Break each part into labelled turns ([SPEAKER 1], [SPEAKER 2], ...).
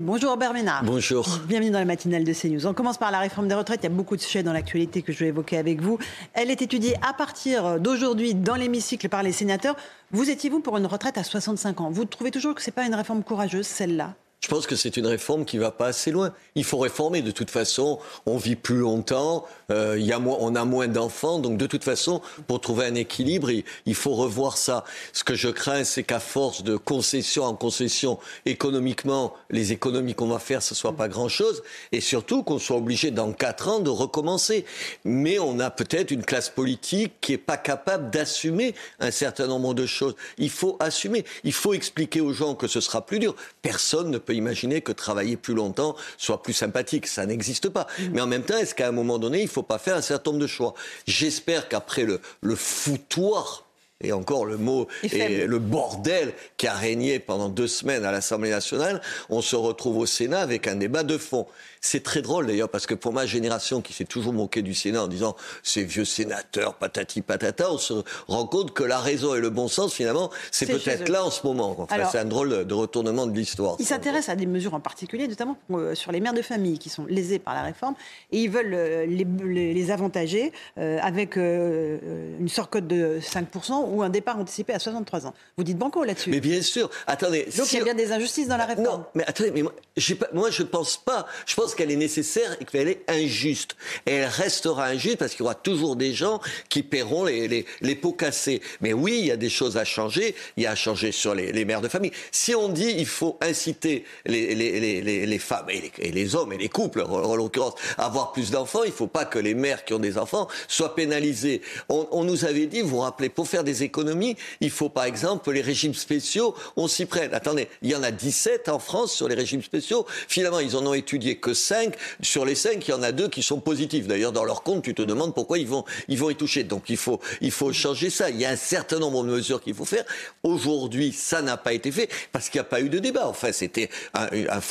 [SPEAKER 1] Bonjour Robert Ménard.
[SPEAKER 2] Bonjour.
[SPEAKER 1] Bienvenue dans la matinale de CNews. On commence par la réforme des retraites. Il y a beaucoup de sujets dans l'actualité que je vais évoquer avec vous. Elle est étudiée à partir d'aujourd'hui dans l'hémicycle par les sénateurs. Vous étiez-vous pour une retraite à 65 ans? Vous trouvez toujours que ce n'est pas une réforme courageuse, celle-là?
[SPEAKER 2] Je pense que c'est une réforme qui va pas assez loin. Il faut réformer. De toute façon, on vit plus longtemps, euh, y a moins, on a moins d'enfants, donc de toute façon, pour trouver un équilibre, il, faut revoir ça. Ce que je crains, c'est qu'à force de concession en concession, économiquement, les économies qu'on va faire, ce soit pas grand-chose, et surtout qu'on soit obligé dans quatre ans de recommencer. Mais on a peut-être une classe politique qui est pas capable d'assumer un certain nombre de choses. Il faut assumer. Il faut expliquer aux gens que ce sera plus dur. Personne ne peut imaginer que travailler plus longtemps soit plus sympathique. Ça n'existe pas. Mm. Mais en même temps, est-ce qu'à un moment donné, il ne faut pas faire un certain nombre de choix? J'espère qu'après le, le foutoir et encore le mot et le bordel qui a régné pendant deux semaines à l'Assemblée nationale, on se retrouve au Sénat avec un débat de fond. C'est très drôle d'ailleurs parce que pour ma génération qui s'est toujours moquée du Sénat en disant ces vieux sénateurs patati patata, on se rend compte que la raison et le bon sens finalement c'est peut-être là en ce moment. c'est un drôle de retournement de l'histoire.
[SPEAKER 1] Ils s'intéressent à des mesures en particulier, notamment euh, sur les mères de famille qui sont lésées par la réforme et ils veulent euh, les, avantager euh, avec une surcote de 5% ou un départ anticipé à 63 ans. Vous dites banco là-dessus.
[SPEAKER 2] Mais bien sûr. Attendez.
[SPEAKER 1] Donc il y a bien des injustices dans la réforme.
[SPEAKER 2] Non, mais attendez, mais moi, pas, moi je pense pas. Je pense qu'elle est nécessaire et qu'elle est injuste. Et elle restera injuste parce qu'il y aura toujours des gens qui paieront les, les, les, pots cassés. Mais oui, il y a des choses à changer. Il y a à changer sur les, les mères de famille. Si on dit il faut inciter les, les femmes et, les, hommes et les couples, en, l'occurrence, à avoir plus d'enfants, il ne faut pas que les mères qui ont des enfants soient pénalisées. On, on nous avait dit, vous vous rappelez, pour faire des économies, il faut par exemple les régimes spéciaux, on s'y prenne. Attendez, il y en a 17 en France sur les régimes spéciaux. Finalement, ils en ont étudié que 5. Sur les 5, il y en a deux qui sont positifs. D'ailleurs, dans leur compte, tu te demandes pourquoi ils vont, ils vont y toucher. Donc il faut, il faut changer ça. Il y a un certain nombre de mesures qu'il faut faire. Aujourd'hui, ça n'a pas été fait parce qu'il n'y a pas eu de débat. Enfin, c'était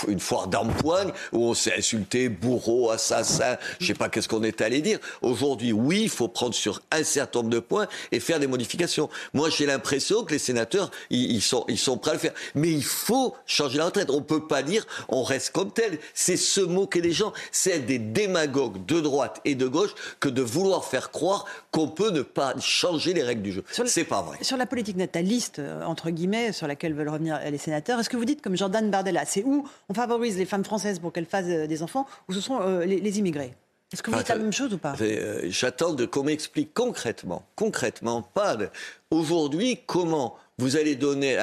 [SPEAKER 2] une foire d'empoigne où on s'est insulté, bourreau, assassin, je sais pas qu'est-ce qu'on est allé dire. Aujourd'hui, oui, il faut prendre sur un certain nombre de points et faire des modifications. Moi, j'ai l'impression que les sénateurs, ils, sont, ils sont prêts à le faire. Mais il faut changer la retraite. On ne peut pas dire on reste comme tel. C'est se moquer des gens. C'est des démagogues de droite et de gauche que de vouloir faire croire qu'on peut ne pas changer les règles du jeu. C'est pas vrai.
[SPEAKER 1] Sur la politique nataliste, euh, entre guillemets, sur laquelle veulent revenir les sénateurs, est-ce que vous dites comme Jordan Bardella, c'est où on favorise les femmes françaises pour qu'elles fassent euh, des enfants ou ce sont euh, les immigrés? Est-ce que vous dites la même chose ou pas?
[SPEAKER 2] euh, J'attends qu'on m'explique concrètement, concrètement, pas aujourd'hui comment vous allez donner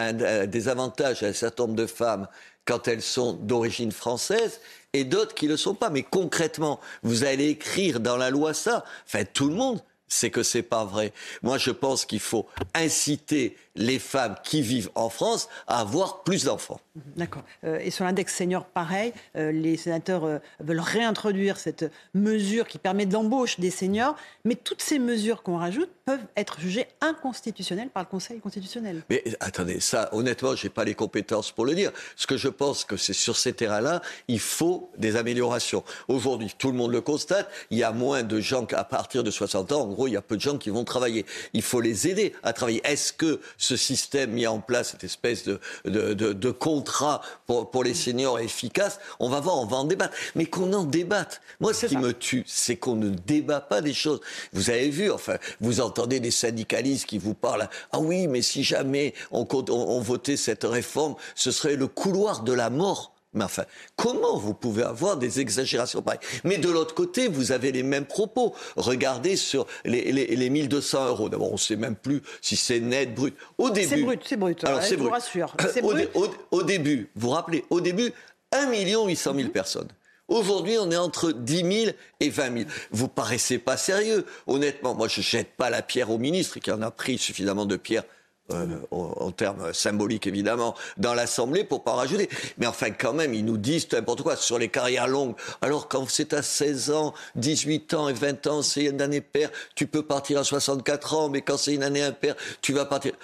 [SPEAKER 2] des avantages à un certain nombre de femmes quand elles sont d'origine française et d'autres qui ne le sont pas. Mais concrètement, vous allez écrire dans la loi ça. Enfin, tout le monde c'est que c'est pas vrai. Moi, je pense qu'il faut inciter les femmes qui vivent en France à avoir plus d'enfants.
[SPEAKER 1] D'accord. Euh, et sur l'index senior, pareil, euh, les sénateurs euh, veulent réintroduire cette mesure qui permet de l'embauche des seniors, mais toutes ces mesures qu'on rajoute peuvent être jugées inconstitutionnelles par le Conseil constitutionnel.
[SPEAKER 2] Mais attendez, ça, honnêtement, je n'ai pas les compétences pour le dire. Ce que je pense que c'est sur ces terrains-là, il faut des améliorations. Aujourd'hui, tout le monde le constate, il y a moins de gens qu'à partir de 60 ans, gros, il y a peu de gens qui vont travailler. Il faut les aider à travailler. Est-ce que ce système mis en place, cette espèce de, de, de, contrat pour, pour, les seniors efficace, on va voir, on va en débattre. Mais qu'on en débatte. Moi, ce qui me tue, c'est qu'on ne débat pas des choses. Vous avez vu, enfin, vous entendez des syndicalistes qui vous parlent. Ah oui, mais si jamais on, on, on votait cette réforme, ce serait le couloir de la mort. Mais enfin, comment vous pouvez avoir des exagérations pareilles? Mais de l'autre côté, vous avez les mêmes propos. Regardez sur les, les, les 1200 euros. D'abord, on ne sait même plus si c'est net, brut.
[SPEAKER 1] Au début. C'est brut, c'est brut. Alors, c'est brut. Je vous rassure.
[SPEAKER 2] Au, au, début, vous vous rappelez, au début, 1 800 000 personnes. Aujourd'hui, on est entre 10 000 et 20 000. Vous paraissez pas sérieux. Honnêtement, moi, je jette pas la pierre au ministre qui en a pris suffisamment de pierres euh, en, termes symboliques évidemment, dans l'Assemblée pour pas en rajouter. Mais enfin, quand même, ils nous disent n'importe quoi sur les carrières longues. Alors, quand c'est à 16 ans, 18 ans et 20 ans, c'est une année paire, tu peux partir à 64 ans, mais quand c'est une année impaire, tu vas partir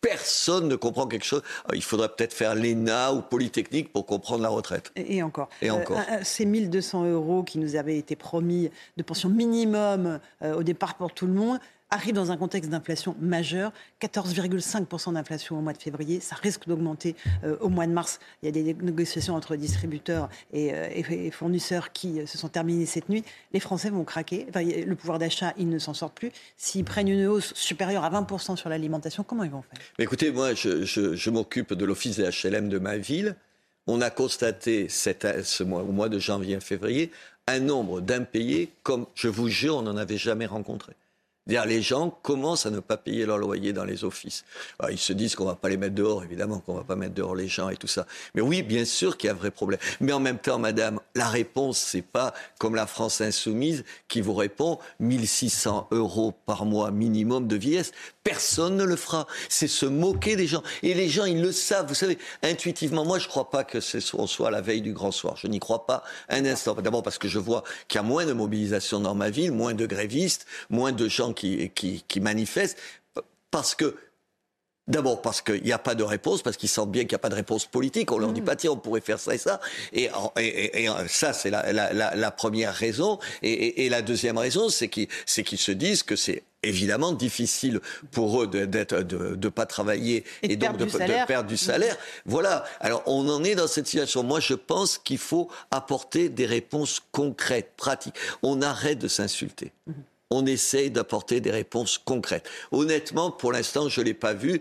[SPEAKER 2] personne ne comprend quelque chose. Euh, il faudrait peut-être faire l'ENA ou Polytechnique pour comprendre la retraite.
[SPEAKER 1] Et, encore.
[SPEAKER 2] Et encore.
[SPEAKER 1] Euh, ces 1200 euros qui nous avaient été promis de pension minimum au départ pour tout le monde, arrive dans un contexte d'inflation majeure, 14,5% d'inflation au mois de février, ça risque d'augmenter euh, au mois de mars. Il y a des négociations entre distributeurs et, euh, fournisseurs qui euh, se sont terminées cette nuit. Les Français vont craquer, le pouvoir d'achat, ils ne s'en sortent plus. S'ils prennent une hausse supérieure à 20% sur l'alimentation, comment ils vont faire?
[SPEAKER 2] Écoutez, moi, je, m'occupe de l'office des HLM de ma ville. On a constaté ce mois, au mois de janvier février un nombre d'impayés comme, je vous jure, on n'en avait jamais rencontré dire les gens commencent à ne pas payer leur loyer dans les offices. ils se disent qu'on va pas les mettre dehors, évidemment qu'on va pas mettre dehors les gens et tout ça. Mais oui, bien sûr qu'il y a un vrai problème. Mais en même temps, madame, la réponse, c'est pas comme la France insoumise qui vous répond 1600 euros par mois minimum de vieillesse. Personne ne le fera. C'est se moquer des gens. Et les gens, ils le savent. Vous savez, intuitivement, moi, je ne crois pas que ce soit, soit la veille du grand soir. Je n'y crois pas un instant. D'abord parce que je vois qu'il y a moins de mobilisation dans ma ville, moins de grévistes, moins de gens qui, qui, qui manifestent. Parce que D'abord parce qu'il n'y a pas de réponse, parce qu'ils sentent bien qu'il n'y a pas de réponse politique. On leur dit mm. pas, tiens, on pourrait faire ça et ça. Et, et, et ça, c'est la, la, la, la, première raison. Et, la deuxième raison, c'est qu'ils se disent que c'est évidemment difficile pour eux de ne de, pas travailler et, donc de, de, perdre du mm. salaire. Voilà. Alors on en est dans cette situation. Moi, je pense qu'il faut apporter des réponses concrètes, pratiques. On arrête de s'insulter. Mm on essaye d'apporter des réponses concrètes. Honnêtement, pour l'instant, je ne l'ai pas vu.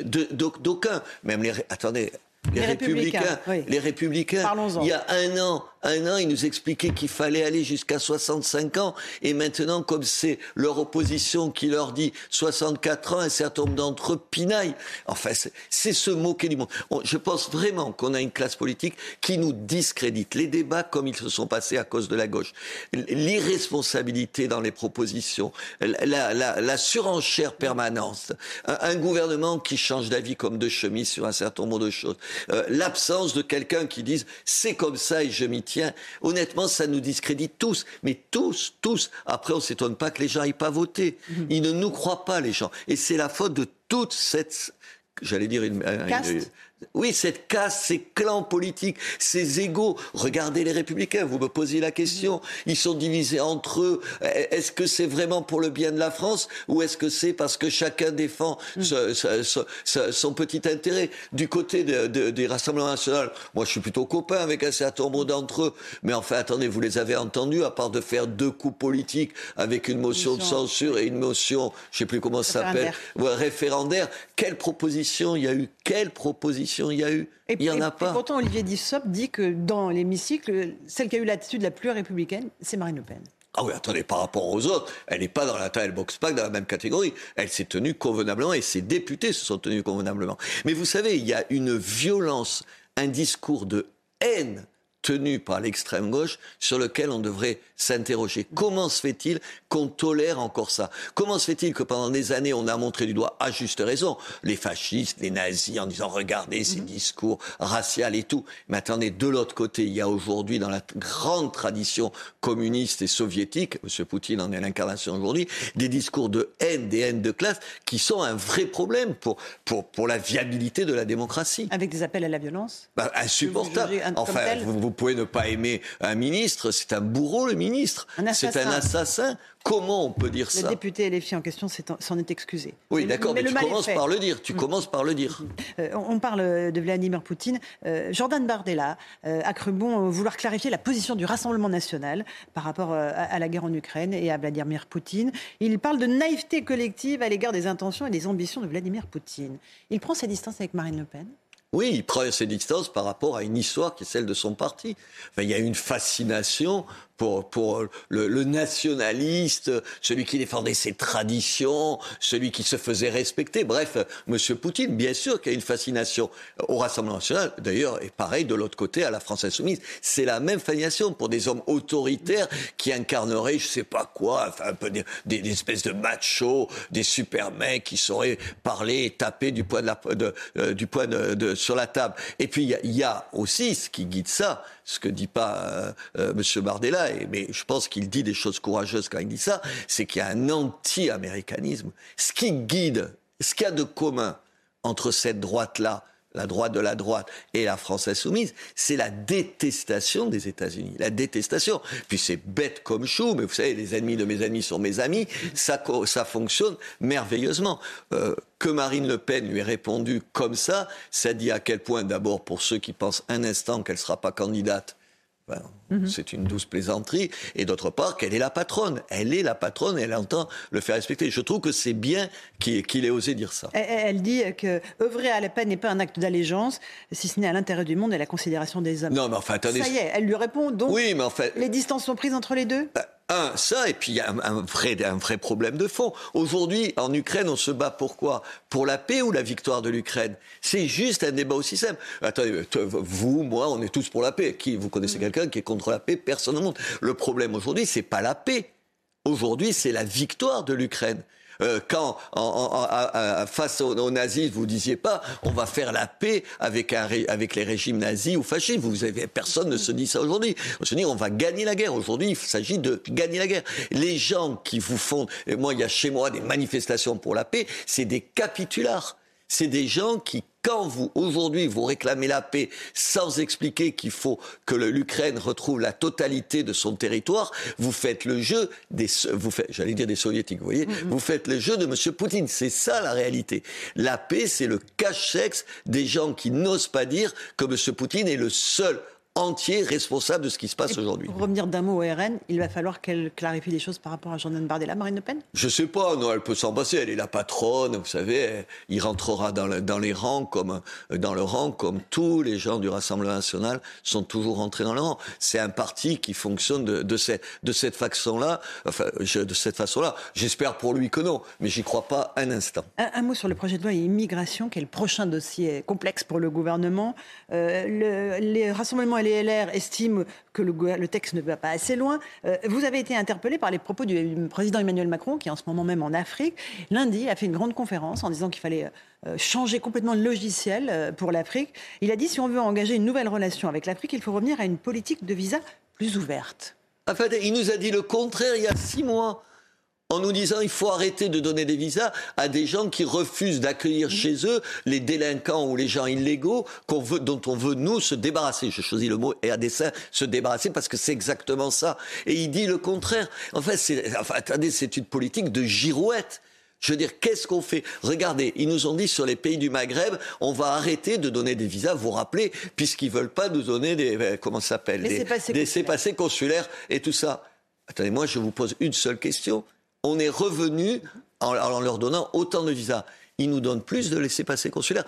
[SPEAKER 2] D'aucuns, même les... Attendez, les, républicains, les républicains, il y a un an, un an, ils nous expliquaient qu'il fallait aller jusqu'à 65 ans. Et maintenant, comme c'est leur opposition qui leur dit 64 ans, un certain nombre d'entre eux pinaillent. Enfin, c'est se moquer du monde. je pense vraiment qu'on a une classe politique qui nous discrédite. Les débats comme ils se sont passés à cause de la gauche. L'irresponsabilité dans les propositions. La, surenchère permanente. Un, gouvernement qui change d'avis comme de chemise sur un certain nombre de choses. Euh, l'absence de quelqu'un qui dise c'est comme ça et je m'y tiens honnêtement, ça nous discrédite tous. Mais tous, tous. Après, on ne s'étonne pas que les gens n'aillent pas voter. Mhm. Ils ne nous croient pas, les gens. Et c'est la faute de toute cette j'allais dire une, oui, cette casse, ces clans politiques, ces égaux. Regardez les républicains, vous me posez la question. Ils sont divisés entre eux. Est-ce que c'est vraiment pour le bien de la France ou est-ce que c'est parce que chacun défend mm. son petit intérêt Du côté des Rassemblements nationaux, moi je suis plutôt copain avec un certain nombre d'entre eux. Mais enfin, attendez, vous les avez entendus, à part de faire deux coups politiques avec une motion de censure et une motion, je ne sais plus comment ça s'appelle, référendaire. Quelle proposition? Il y a eu Quelle proposition? Il y a eu Il n'y en a pas.
[SPEAKER 1] Et pourtant, Olivier Dussopt dit que dans l'hémicycle, celle qui a eu l'attitude la plus républicaine, c'est Marine Le Pen.
[SPEAKER 2] Ah oui, attendez, par rapport aux autres, elle n'est pas dans la taille, elle boxe pas dans la même catégorie. Elle s'est tenue convenablement et ses députés se sont tenus convenablement. Mais vous savez, il y a une violence, un discours de haine tenu par l'extrême gauche sur lequel on devrait s'interroger. Comment se fait-il qu'on tolère encore ça? Comment se fait-il que pendant des années, on a montré du doigt, à juste raison, les fascistes, les nazis, en disant regardez ces mhm. discours raciaux et tout. Mais attendez, de l'autre côté, il y a aujourd'hui dans la grande tradition communiste et soviétique, M. Poutine en est l'incarnation aujourd'hui, des discours de haine, des haines de classe qui sont un vrai problème pour, pour, pour la viabilité de la démocratie.
[SPEAKER 1] Avec des appels à la violence?
[SPEAKER 2] Bah, Insupportable. Enfin, vous, pouvez ne pas aimer un ministre, c'est un bourreau le ministre. C'est un assassin. Comment on peut dire ça
[SPEAKER 1] Le député LFI en question s'en est excusé.
[SPEAKER 2] Oui, d'accord, mais, tu commences par le dire. Tu mm. commences par le dire.
[SPEAKER 1] Euh, on parle de Vladimir Poutine. Euh, Jordan Bardella euh, a cru bon vouloir clarifier la position du Rassemblement national par rapport à la guerre en Ukraine et à Vladimir Poutine. Il parle de naïveté collective à l'égard des intentions et des ambitions de Vladimir Poutine. Il prend ses distances avec Marine Le Pen?
[SPEAKER 2] Oui, il prend ses distances par rapport à une histoire qui est celle de son parti. il y a une fascination pour, pour le, nationaliste, celui qui défendait ses traditions, celui qui se faisait respecter. Bref, M. Poutine, bien sûr qu'il y a une fascination au Rassemblement national, d'ailleurs, et pareil de l'autre côté à la France insoumise. C'est la même fascination pour des hommes autoritaires qui incarneraient, je sais pas quoi, enfin, un peu des, des, espèces de machos, des super mecs qui sauraient parler et taper du poing, de la, de, euh, du poing de, sur la table. Et puis, il y, y a aussi ce qui guide ça, ce que dit pas euh, euh, M. Bardella, mais je pense qu'il dit des choses courageuses quand il dit ça, c'est qu'il y a un anti-américanisme. Ce qui guide, ce qu'il y a de commun entre cette droite-là, la droite de la droite et la France insoumise, c'est la détestation des États-Unis. La détestation. Puis c'est bête comme chou, mais vous savez, les ennemis de mes ennemis sont mes amis. Ça, ça fonctionne merveilleusement. Euh, que Marine Le Pen lui ait répondu comme ça, ça dit à quel point, d'abord, pour ceux qui pensent un instant qu'elle ne sera pas candidate, mhm. C'est une douce plaisanterie. Et d'autre part, qu'elle est la patronne. Elle est la patronne et elle entend le faire respecter. Je trouve que c'est bien qu'il ait osé dire ça.
[SPEAKER 1] Elle, dit que œuvrer à la peine n'est pas un acte d'allégeance, si ce n'est à l'intérêt du monde et la considération des hommes.
[SPEAKER 2] Non, mais enfin, attendez.
[SPEAKER 1] Ça y est, elle lui répond. Donc, oui, mais en fait, les distances sont prises entre les deux?
[SPEAKER 2] Ben, un, ça, et puis il y a un, vrai, un vrai problème de fond. Aujourd'hui, en Ukraine, on se bat pourquoi Pour la paix ou la victoire de l'Ukraine? C'est juste un débat aussi simple. Attendez, vous, moi, on est tous pour la paix. Qui, vous connaissez mm. quelqu'un qui est contre la paix? Personne au monde. Le problème aujourd'hui, c'est pas la paix. Aujourd'hui, c'est la victoire de l'Ukraine. Euh, quand face aux, nazis, vous disiez pas on va faire la paix avec, avec les régimes nazis ou fascistes. Vous avez, personne ne se dit ça aujourd'hui. On se dit on va gagner la guerre. Aujourd'hui, il s'agit de gagner la guerre. Les gens qui vous font, moi, il y a chez moi des manifestations pour la paix, c'est des capitulars. C'est des gens qui quand vous, aujourd'hui, vous réclamez la paix sans expliquer qu'il faut que l'Ukraine retrouve la totalité de son territoire, vous faites le jeu des, vous faites, j'allais dire des soviétiques, vous voyez, mm-hmm. vous faites le jeu de M. Poutine. C'est ça la réalité. La paix, c'est le cache-sexe des gens qui n'osent pas dire que M. Poutine est le seul entier responsable de ce qui se passe aujourd'hui.
[SPEAKER 1] Pour revenir d'un mot au RN, il va falloir qu'elle clarifie les choses par rapport à Jordan Bardella, Marine Le Pen?
[SPEAKER 2] Je sais pas, non, elle peut s'en passer, elle est la patronne, vous savez, il rentrera dans, dans, les rangs comme dans le rang comme tous les gens du Rassemblement national sont toujours rentrés dans le rang. C'est un parti qui fonctionne de, de, cette, de cette façon-là, enfin, de cette façon-là. J'espère pour lui que non, mais j'y crois pas un instant.
[SPEAKER 1] Un, mot sur le projet de loi immigration, qui est le prochain dossier complexe pour le gouvernement. Euh, le, les rassemblements les LR estiment que le, texte ne va pas assez loin. Euh, vous avez été interpellé par les propos du président Emmanuel Macron, qui est en ce moment même en Afrique. Lundi, a fait une grande conférence en disant qu'il fallait euh, changer complètement le logiciel euh, pour l'Afrique. Il a dit si on veut engager une nouvelle relation avec l'Afrique, il faut revenir à une politique de visa plus ouverte.
[SPEAKER 2] En fait, il nous a dit le contraire il y a six mois en nous disant il faut arrêter de donner des visas à des gens qui refusent d'accueillir chez eux les délinquants ou les gens illégaux veut, dont on veut nous se débarrasser. Je choisis le mot et à dessein se débarrasser parce que c'est exactement ça. Et il dit le contraire. En fait, c'est, enfin, attendez, c'est une politique de girouette. Je veux dire, qu'est-ce qu'on fait? Regardez, ils nous ont dit sur les pays du Maghreb, on va arrêter de donner des visas. Vous vous rappelez, puisqu'ils veulent pas nous donner des euh, comment ça s'appelle?
[SPEAKER 1] Des,
[SPEAKER 2] des consulaires et tout ça. Attendez, moi, je vous pose une seule question on est revenu en, leur donnant autant de visas. Ils nous donnent plus de laissés-passer consulaires.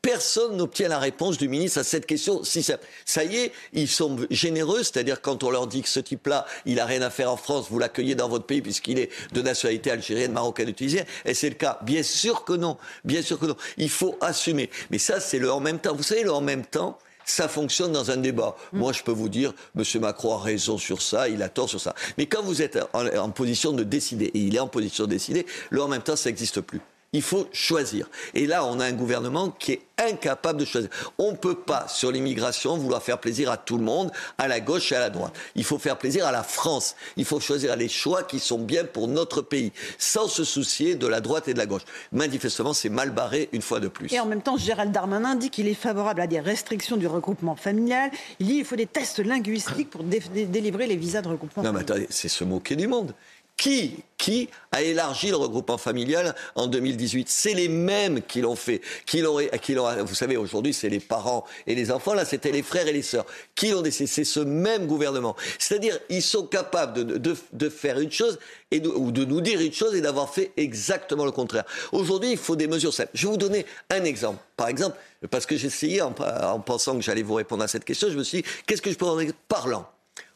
[SPEAKER 2] personne n'obtient la réponse du ministre à cette question. Si ça, ça y est, ils sont généreux, c'est-à-dire quand on leur dit que ce type-là, il n'a rien à faire en France, vous l'accueillez dans votre pays puisqu'il est de nationalité algérienne, marocaine tunisienne. Et c'est le cas. Bien sûr que non. Bien sûr que non. Il faut assumer. Mais ça, c'est le en même temps. Vous savez, le en même temps, ça fonctionne dans un débat. Mm. Moi, je peux vous dire, M. Macron a raison sur ça, il a tort sur ça. Mais quand vous êtes en, position de décider, et il est en position de décider, là, en même temps, ça n'existe plus. Il faut choisir. Et là, on a un gouvernement qui est incapable de choisir. On ne peut pas, sur l'immigration, vouloir faire plaisir à tout le monde, à la gauche et à la droite. Il faut faire plaisir à la France. Il faut choisir les choix qui sont bien pour notre pays, sans se soucier de la droite et de la gauche. Manifestement, c'est mal barré une fois de plus.
[SPEAKER 1] Et en même temps, Gérald Darmanin dit qu'il est favorable à des restrictions du regroupement familial. Il dit qu'il faut des tests linguistiques pour délivrer les visas de regroupement
[SPEAKER 2] non, mais attendez, c'est se moquer du monde. Qui, qui a élargi le regroupement familial en 2018 C'est les mêmes qui l'ont fait. Qui l'ont, qui l'ont, vous savez, aujourd'hui, c'est les parents et les enfants. Là, c'était les frères et les sœurs. Qui l'ont décidé C'est ce même gouvernement. C'est-à-dire, ils sont capables de, de, de faire une chose et ou de nous dire une chose et d'avoir fait exactement le contraire. Aujourd'hui, il faut des mesures simples. Je vais vous donner un exemple. Par exemple, parce que j'essayais, en, en pensant que j'allais vous répondre à cette question, je me suis dit, qu'est-ce que je peux en parlant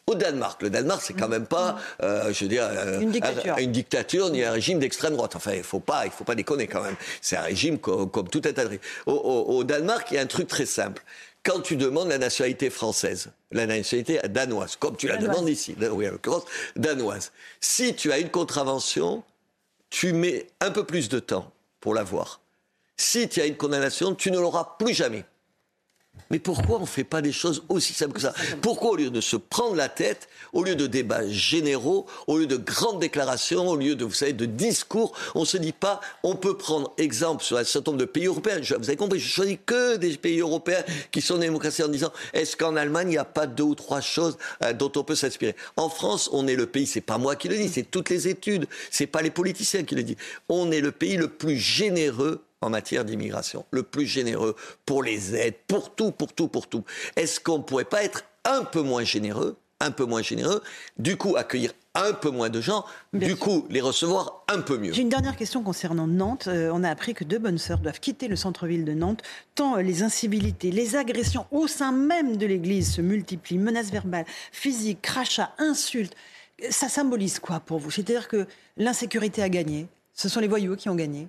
[SPEAKER 2] au Danemark. Le Danemark, c'est quand même pas, euh, je veux dire,
[SPEAKER 1] euh, une, dictature.
[SPEAKER 2] une dictature ni un régime d'extrême droite. Enfin, il faut pas, il faut pas déconner quand même. C'est un régime comme, tout un tas de au, au, Danemark, il y a un truc très simple. Quand tu demandes la nationalité française, la nationalité danoise, comme tu la demandes ici, oui, en l'occurrence danoise, si tu as une contravention, tu mets un peu plus de temps pour l'avoir. Si tu as une condamnation, tu ne l'auras plus jamais. Mais pourquoi on ne fait pas des choses aussi simples que ça? Pourquoi au lieu de se prendre la tête, au lieu de débats généraux, au lieu de grandes déclarations, au lieu de, vous savez, de discours, on ne se dit pas, on peut prendre exemple sur un certain nombre de pays européens. vous avez compris, je choisis que des pays européens qui sont démocraties en disant, est-ce qu'en Allemagne, il n'y a pas deux ou trois choses euh, dont on peut s'inspirer? En France, on est le pays, c'est pas moi qui le dis, c'est toutes les études, c'est pas les politiciens qui le disent. On est le pays le plus généreux en matière d'immigration, le plus généreux pour les aides, pour tout, pour tout, pour tout. Est-ce qu'on ne pourrait pas être un peu moins généreux, un peu moins généreux, du coup accueillir un peu moins de gens, du coup les recevoir un peu mieux?
[SPEAKER 1] J'ai une dernière question concernant Nantes. Euh, on a appris que deux bonnes sœurs doivent quitter le centre-ville de Nantes, tant euh, les incivilités, les agressions au sein même de l'église se multiplient, menaces verbales, physiques, crachats, insultes. Ça symbolise quoi pour vous? C'est-à-dire que l'insécurité a gagné, ce sont les voyous qui ont gagné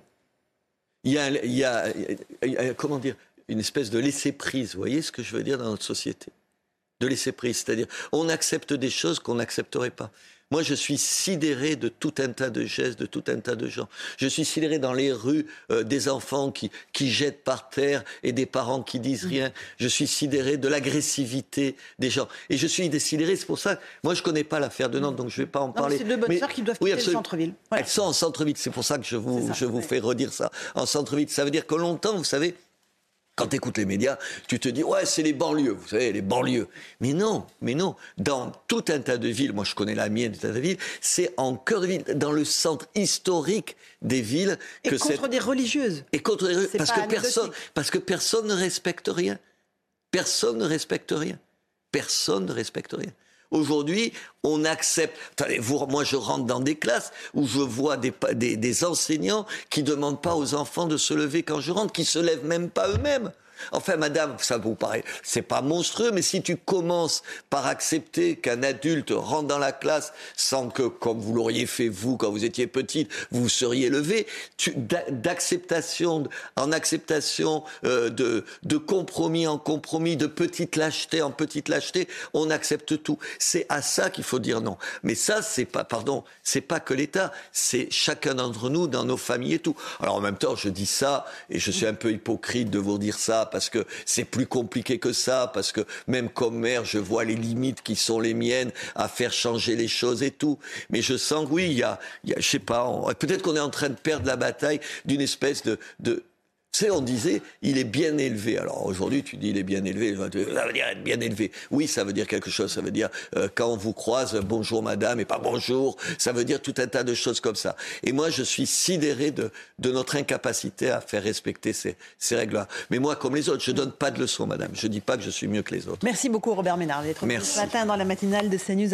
[SPEAKER 2] il y a, comment dire, une espèce de laisser-prise, vous voyez ce que je veux dire dans notre société? De laisser-prise, c'est-à-dire on accepte des choses qu'on n'accepterait pas. Moi, je suis sidéré de tout un tas de gestes, de tout un tas de gens. Je suis sidéré dans les rues euh, des enfants qui, qui jettent par terre et des parents qui disent rien. Je suis sidéré de l'agressivité des gens. Et je suis sidéré, c'est pour ça, moi je connais pas l'affaire de Nantes, donc je vais pas en parler.
[SPEAKER 1] C'est deux bonnes sœurs qui doivent quitter le centre-ville.
[SPEAKER 2] Elles sont en centre-ville, c'est pour ça que je vous, je vous fais redire ça. En centre-ville, ça veut dire que longtemps, vous savez, quand tu écoutes les médias, tu te dis, ouais, c'est les banlieues, vous savez, les banlieues. Mais non, mais non. Dans tout un tas de villes, moi je connais la mienne, tout un tas de villes, c'est en cœur de ville, dans le centre historique des villes.
[SPEAKER 1] Que et contre des religieuses.
[SPEAKER 2] Et contre des religieuses. Parce que, personne, parce que personne ne respecte rien. Personne ne respecte rien. Personne ne respecte rien. Aujourd'hui, on accepte. Vous, moi, je rentre dans des classes où je vois des, des, des enseignants qui demandent pas aux enfants de se lever quand je rentre, qui se lèvent même pas eux-mêmes. Enfin, madame, ça vous paraît, c'est pas monstrueux, mais si tu commences par accepter qu'un adulte rentre dans la classe sans que, comme vous l'auriez fait vous quand vous étiez petite, vous seriez levé, d'acceptation en acceptation euh, de, de compromis en compromis, de petite lâcheté en petite lâcheté, on accepte tout. C'est à ça qu'il faut dire non. Mais ça, c'est pas, pardon, c'est pas que l'État, c'est chacun d'entre nous dans nos familles et tout. Alors en même temps, je dis ça et je suis un peu hypocrite de vous dire ça parce que c'est plus compliqué que ça, parce que même comme mère, je vois les limites qui sont les miennes à faire changer les choses et tout. Mais je sens que oui, il y a, y je sais pas, peut-être qu'on est en train de perdre la bataille d'une espèce de sais, on disait, il est bien élevé. Alors aujourd'hui, tu dis, il est bien élevé. Ça veut dire être bien élevé. Oui, ça veut dire quelque chose. Ça veut dire, euh, quand on vous croise, bonjour madame, et pas bonjour. Ça veut dire tout un tas de choses comme ça. Et moi, je suis sidéré de, de notre incapacité à faire respecter ces, ces règles-là. Mais moi, comme les autres, je donne pas de leçons, madame. Je dis pas que je suis mieux que les autres.
[SPEAKER 1] Merci beaucoup, Robert Ménard, d'être venu ce matin dans la matinale de CNews.